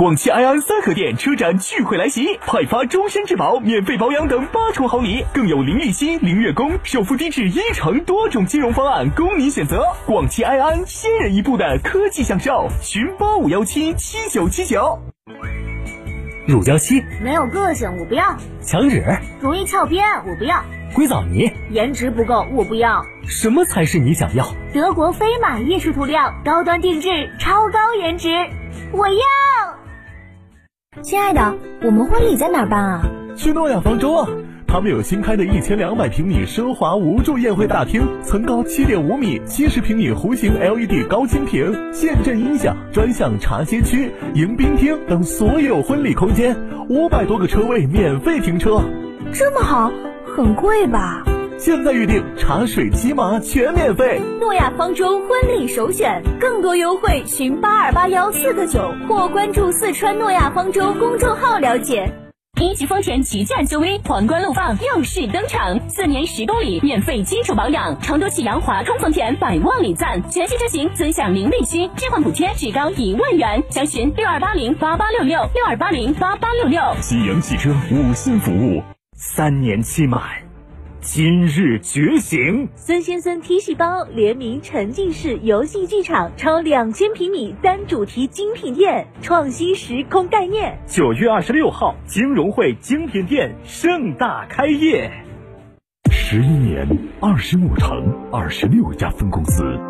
广汽埃安三河店车展聚会来袭，派发终身质保、免费保养等八重好礼，更有零利息、零月供、首付低至一成多种金融方案供您选择。广汽埃安先人一步的科技享受，寻八五幺七七九七九。乳胶漆没有个性，我不要；墙纸容易翘边，我不要；硅藻泥颜值不够，我不要。什么才是你想要？德国飞马艺术涂料，高端定制，超高颜值，我要。亲爱的，我们婚礼在哪儿办啊？去诺亚方舟啊！他们有新开的一千两百平米奢华无柱宴会大厅，层高七点五米，七十平米弧形 LED 高清屏，现阵音响，专项茶歇区、迎宾厅等所有婚礼空间，五百多个车位免费停车。这么好，很贵吧？现在预定茶水骑马全免费。诺亚方舟婚礼首选，更多优惠寻八二八幺四个九或关注四川诺亚方舟公众号了解。一级丰田旗舰 SUV 皇冠陆放耀世登场，四年十公里免费基础保养，成都启阳华通丰田百万礼赞，全系车型尊享零利息，置换补贴最高一万元，详询六二八零八八六六六二八零八八六六。启阳汽车五星服务，三年期满。今日觉醒，孙先生 T 细胞联名沉浸式游戏剧场，超两千平米单主题精品店，创新时空概念。九月二十六号，金融汇精品店盛大开业。十一年，二十五城，二十六家分公司。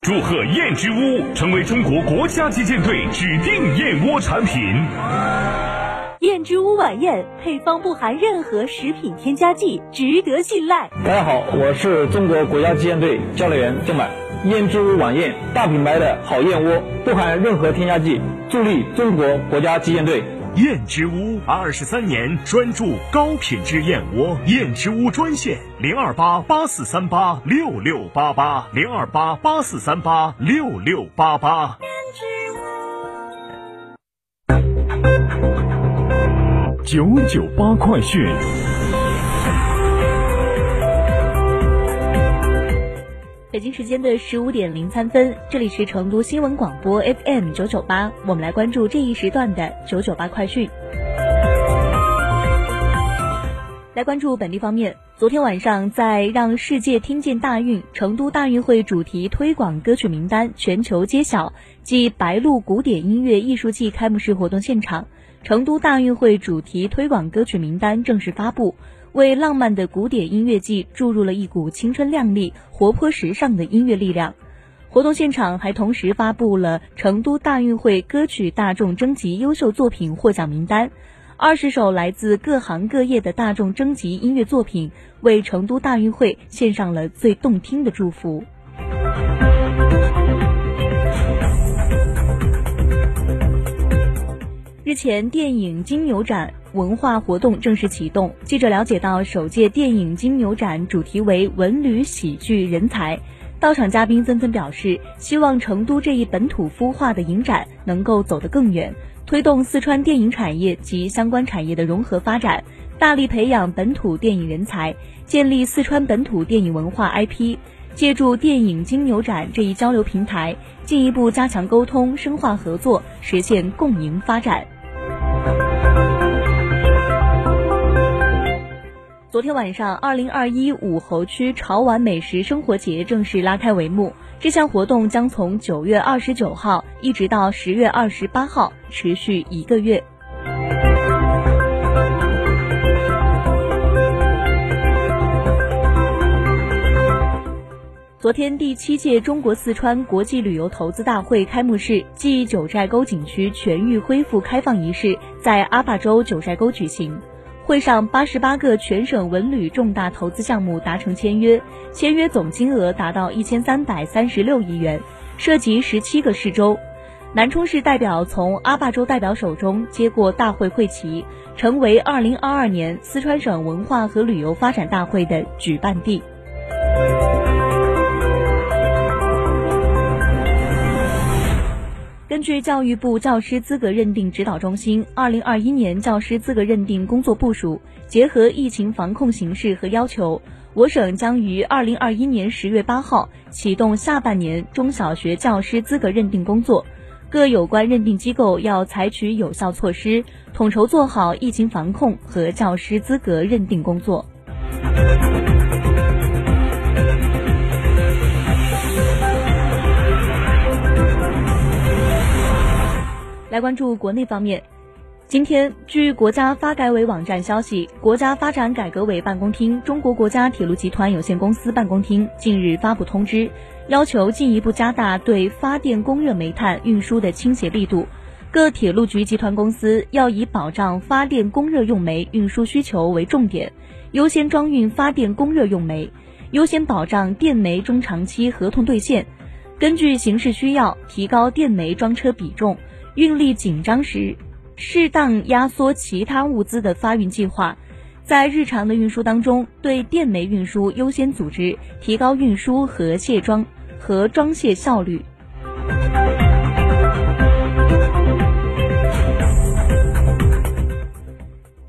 祝贺燕之屋成为中国国家击剑队指定燕窝产品。燕之屋晚宴配方不含任何食品添加剂，值得信赖。大家好，我是中国国家击剑队教练员郑满。燕之屋晚宴，大品牌的好燕窝，不含任何添加剂，助力中国国家击剑队。燕之屋二十三年专注高品质燕窝，燕之屋专线零二八八四三八六六八八零二八八四三八六六八八。九九八快讯。北京时间的十五点零三分，这里是成都新闻广播 FM 九九八，我们来关注这一时段的九九八快讯。来关注本地方面，昨天晚上在“让世界听见大运”成都大运会主题推广歌曲名单全球揭晓暨白鹿古典音乐艺术季开幕式活动现场，成都大运会主题推广歌曲名单正式发布。为浪漫的古典音乐季注入了一股青春靓丽、活泼时尚的音乐力量。活动现场还同时发布了成都大运会歌曲大众征集优秀作品获奖名单，二十首来自各行各业的大众征集音乐作品，为成都大运会献上了最动听的祝福。日前，电影金牛展文化活动正式启动。记者了解到，首届电影金牛展主题为“文旅喜剧人才”，到场嘉宾纷纷表示，希望成都这一本土孵化的影展能够走得更远，推动四川电影产业及相关产业的融合发展，大力培养本土电影人才，建立四川本土电影文化 IP。借助电影金牛展这一交流平台，进一步加强沟通，深化合作，实现共赢发展。昨天晚上二零二一武侯区潮玩美食生活节正式拉开帷幕。这项活动将从九月二十九号一直到十月二十八号持续一个月。昨天第七届中国四川国际旅游投资大会开幕式暨九寨沟景区全域恢复开放仪式在阿坝州九寨沟举行。会上，八十八个全省文旅重大投资项目达成签约，签约总金额达到一千三百三十六亿元，涉及十七个市州。南充市代表从阿坝州代表手中接过大会会旗，成为二零二二年四川省文化和旅游发展大会的举办地。根据教育部教师资格认定指导中心二零二一年教师资格认定工作部署，结合疫情防控形势和要求，我省将于二零二一年十月八号启动下半年中小学教师资格认定工作。各有关认定机构要采取有效措施，统筹做好疫情防控和教师资格认定工作。来关注国内方面，今天，据国家发改委网站消息，国家发展改革委办公厅、中国国家铁路集团有限公司办公厅近日发布通知，要求进一步加大对发电供热煤炭运输的倾斜力度，各铁路局集团公司要以保障发电供热用煤运输需求为重点，优先装运发电供热用煤，优先保障电煤中长期合同兑现，根据形势需要，提高电煤装车比重。运力紧张时，适当压缩其他物资的发运计划，在日常的运输当中，对电煤运输优先组织，提高运输和卸装和装卸效率。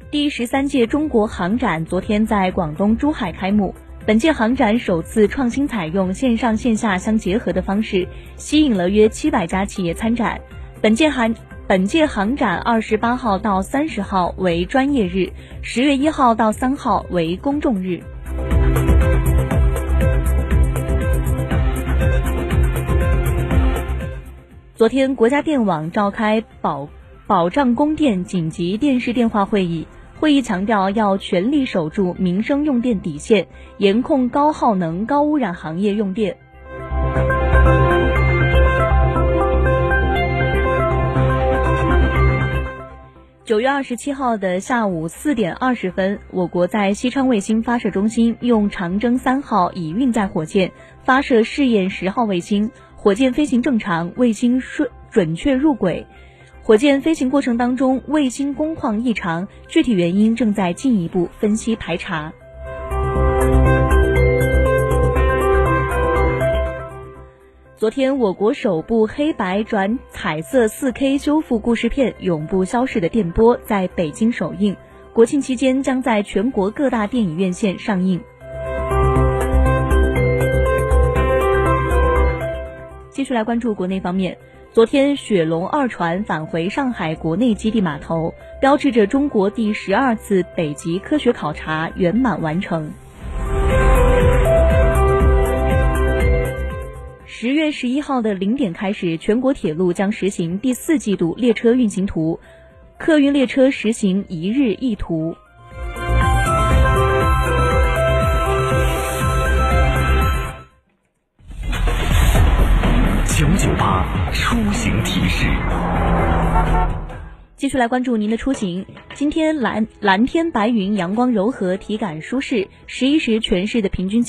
第十三届中国航展昨天在广东珠海开幕，本届航展首次创新采用线上线下相结合的方式，吸引了约七百家企业参展。本届航本届航展二十八号到三十号为专业日，十月一号到三号为公众日。昨天，国家电网召开保保障供电紧急电视电话会议，会议强调要全力守住民生用电底线，严控高耗能、高污染行业用电。九月二十七号的下午四点二十分，我国在西昌卫星发射中心用长征三号乙运载火箭发射试验十号卫星，火箭飞行正常，卫星顺准确入轨。火箭飞行过程当中，卫星工况异常，具体原因正在进一步分析排查。昨天，我国首部黑白转彩色 4K 修复故事片《永不消逝的电波》在北京首映，国庆期间将在全国各大电影院线上映。继续来关注国内方面，昨天雪龙二船返回上海国内基地码头，标志着中国第十二次北极科学考察圆满完成。十月十一号的零点开始，全国铁路将实行第四季度列车运行图，客运列车实行一日一图。九九八出行提示，继续来关注您的出行。今天蓝蓝天白云，阳光柔和，体感舒适。十一时全市的平均气。